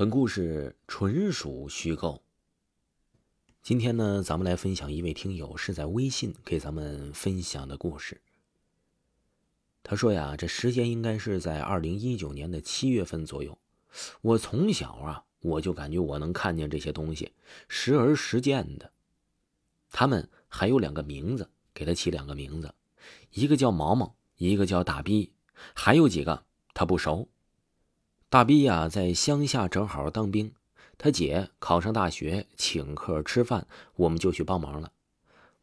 本故事纯属虚构。今天呢，咱们来分享一位听友是在微信给咱们分享的故事。他说呀，这时间应该是在二零一九年的七月份左右。我从小啊，我就感觉我能看见这些东西，时而时见的。他们还有两个名字，给他起两个名字，一个叫毛毛，一个叫大逼，还有几个他不熟。大逼呀，在乡下正好当兵，他姐考上大学，请客吃饭，我们就去帮忙了。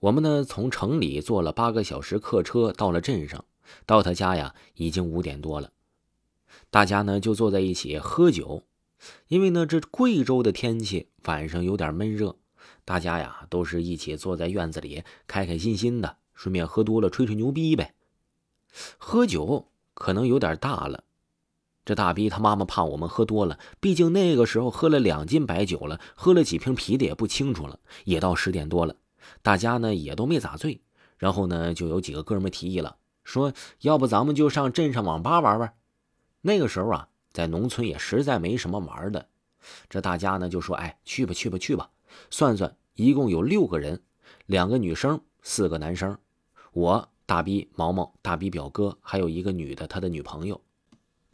我们呢，从城里坐了八个小时客车到了镇上，到他家呀，已经五点多了。大家呢就坐在一起喝酒，因为呢这贵州的天气晚上有点闷热，大家呀都是一起坐在院子里开开心心的，顺便喝多了吹吹牛逼呗。喝酒可能有点大了。这大逼他妈妈怕我们喝多了，毕竟那个时候喝了两斤白酒了，喝了几瓶啤的也不清楚了。也到十点多了，大家呢也都没咋醉。然后呢，就有几个哥们提议了，说要不咱们就上镇上网吧玩玩。那个时候啊，在农村也实在没什么玩的。这大家呢就说，哎，去吧去吧去吧。算算，一共有六个人，两个女生，四个男生。我大逼毛毛，大逼表哥，还有一个女的，他的女朋友。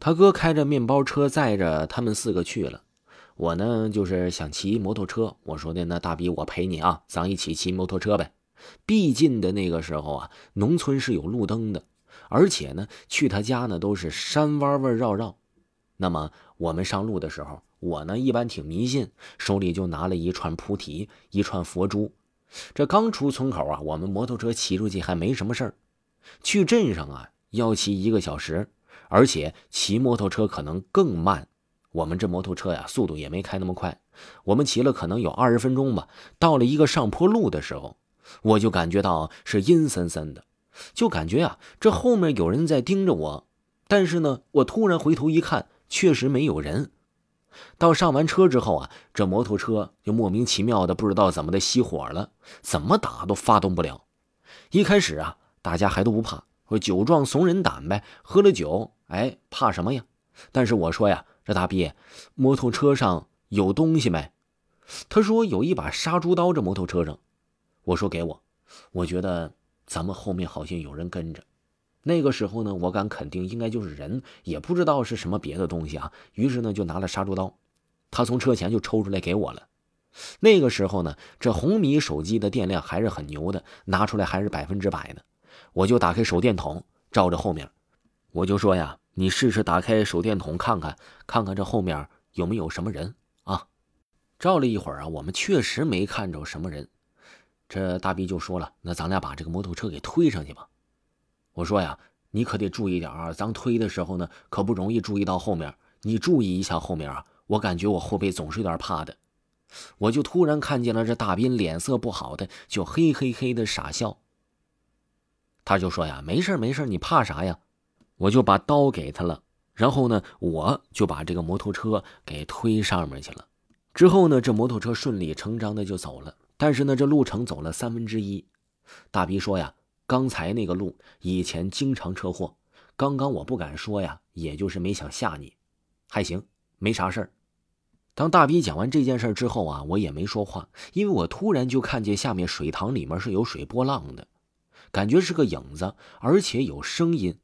他哥开着面包车载着他们四个去了，我呢就是想骑摩托车。我说的那大逼我陪你啊，咱一起骑摩托车呗。毕竟的那个时候啊，农村是有路灯的，而且呢去他家呢都是山弯弯绕绕。那么我们上路的时候，我呢一般挺迷信，手里就拿了一串菩提，一串佛珠。这刚出村口啊，我们摩托车骑出去还没什么事儿，去镇上啊要骑一个小时。而且骑摩托车可能更慢，我们这摩托车呀，速度也没开那么快。我们骑了可能有二十分钟吧，到了一个上坡路的时候，我就感觉到是阴森森的，就感觉啊，这后面有人在盯着我。但是呢，我突然回头一看，确实没有人。到上完车之后啊，这摩托车就莫名其妙的不知道怎么的熄火了，怎么打都发动不了。一开始啊，大家还都不怕，酒壮怂人胆呗，喝了酒。哎，怕什么呀？但是我说呀，这大逼，摩托车上有东西没？他说有一把杀猪刀，这摩托车上。我说给我，我觉得咱们后面好像有人跟着。那个时候呢，我敢肯定应该就是人，也不知道是什么别的东西啊。于是呢，就拿了杀猪刀，他从车前就抽出来给我了。那个时候呢，这红米手机的电量还是很牛的，拿出来还是百分之百的。我就打开手电筒，照着后面，我就说呀。你试试打开手电筒看看，看看这后面有没有什么人啊？照了一会儿啊，我们确实没看着什么人。这大逼就说了：“那咱俩把这个摩托车给推上去吧。”我说呀：“你可得注意点啊，咱推的时候呢，可不容易注意到后面。你注意一下后面啊，我感觉我后背总是有点怕的。”我就突然看见了这大斌脸色不好的，就嘿嘿嘿的傻笑。他就说呀：“没事没事你怕啥呀？”我就把刀给他了，然后呢，我就把这个摩托车给推上面去了。之后呢，这摩托车顺理成章的就走了。但是呢，这路程走了三分之一。大鼻说呀：“刚才那个路以前经常车祸，刚刚我不敢说呀，也就是没想吓你，还行，没啥事儿。”当大逼讲完这件事之后啊，我也没说话，因为我突然就看见下面水塘里面是有水波浪的，感觉是个影子，而且有声音。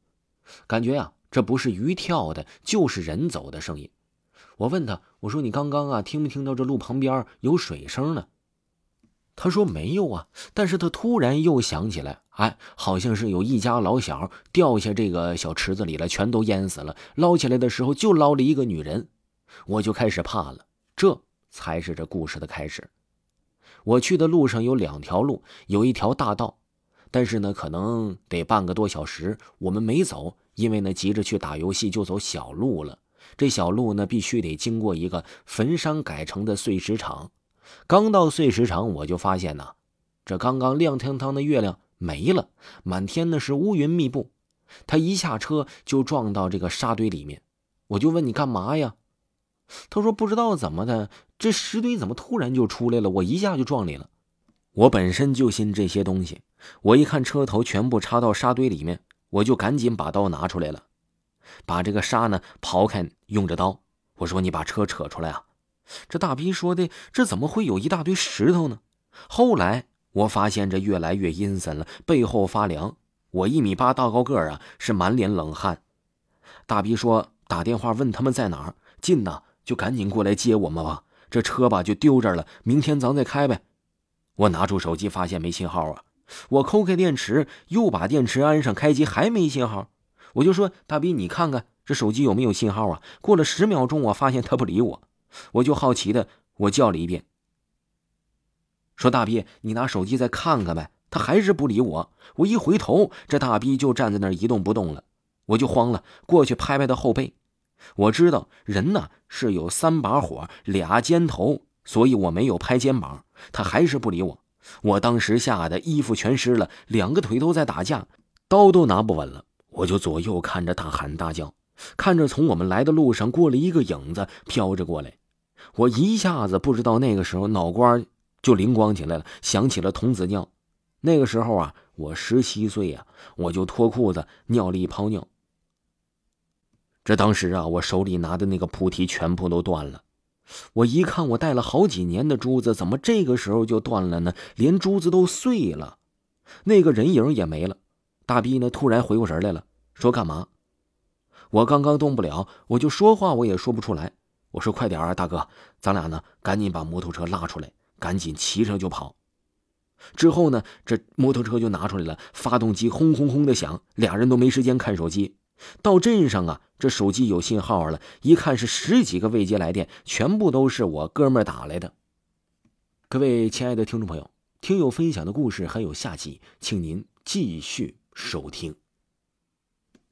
感觉呀，这不是鱼跳的，就是人走的声音。我问他，我说你刚刚啊，听没听到这路旁边有水声呢？他说没有啊，但是他突然又想起来，哎，好像是有一家老小掉下这个小池子里了，全都淹死了。捞起来的时候就捞了一个女人，我就开始怕了。这才是这故事的开始。我去的路上有两条路，有一条大道。但是呢，可能得半个多小时，我们没走，因为呢急着去打游戏，就走小路了。这小路呢，必须得经过一个坟山改成的碎石场。刚到碎石场，我就发现呢，这刚刚亮堂堂的月亮没了，满天呢是乌云密布。他一下车就撞到这个沙堆里面，我就问你干嘛呀？他说不知道怎么的，这石堆怎么突然就出来了，我一下就撞里了。我本身就信这些东西。我一看车头全部插到沙堆里面，我就赶紧把刀拿出来了，把这个沙呢刨开，用着刀。我说：“你把车扯出来啊，这大逼说的，这怎么会有一大堆石头呢？后来我发现这越来越阴森了，背后发凉。我一米八大高个啊，是满脸冷汗。大逼说打电话问他们在哪儿，近呐，就赶紧过来接我们吧。这车吧就丢这儿了，明天咱再开呗。我拿出手机，发现没信号啊。我抠开电池，又把电池安上，开机还没信号。我就说大逼，你看看这手机有没有信号啊？过了十秒钟，我发现他不理我。我就好奇的，我叫了一遍，说：“大逼，你拿手机再看看呗。”他还是不理我。我一回头，这大逼就站在那儿一动不动了。我就慌了，过去拍拍他后背。我知道人呢是有三把火、俩肩头，所以我没有拍肩膀。他还是不理我。我当时吓得衣服全湿了，两个腿都在打架，刀都拿不稳了。我就左右看着，大喊大叫，看着从我们来的路上过了一个影子飘着过来。我一下子不知道那个时候脑瓜就灵光起来了，想起了童子尿。那个时候啊，我十七岁呀，我就脱裤子尿了一泡尿。这当时啊，我手里拿的那个菩提全部都断了。我一看，我戴了好几年的珠子，怎么这个时候就断了呢？连珠子都碎了，那个人影也没了。大逼呢，突然回过神来了，说：“干嘛？”我刚刚动不了，我就说话我也说不出来。我说：“快点啊，大哥，咱俩呢，赶紧把摩托车拉出来，赶紧骑上就跑。”之后呢，这摩托车就拿出来了，发动机轰轰轰的响，俩人都没时间看手机。到镇上啊，这手机有信号了，一看是十几个未接来电，全部都是我哥们打来的。各位亲爱的听众朋友，听友分享的故事还有下集，请您继续收听。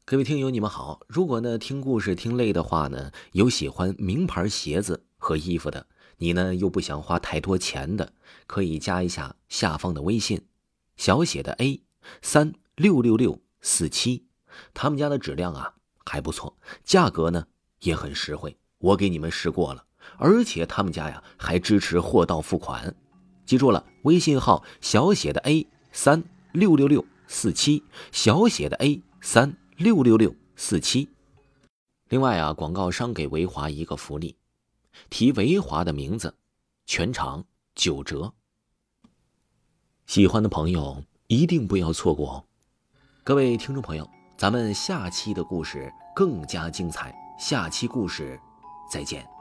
各位听友，你们好。如果呢听故事听累的话呢，有喜欢名牌鞋子和衣服的，你呢又不想花太多钱的，可以加一下下方的微信，小写的 A 三六六六四七，他们家的质量啊还不错，价格呢也很实惠，我给你们试过了，而且他们家呀还支持货到付款。记住了，微信号小写的 A 三六六六四七，小写的 A 三。六六六四七。另外啊，广告商给维华一个福利，提维华的名字，全场九折。喜欢的朋友一定不要错过哦！各位听众朋友，咱们下期的故事更加精彩，下期故事再见。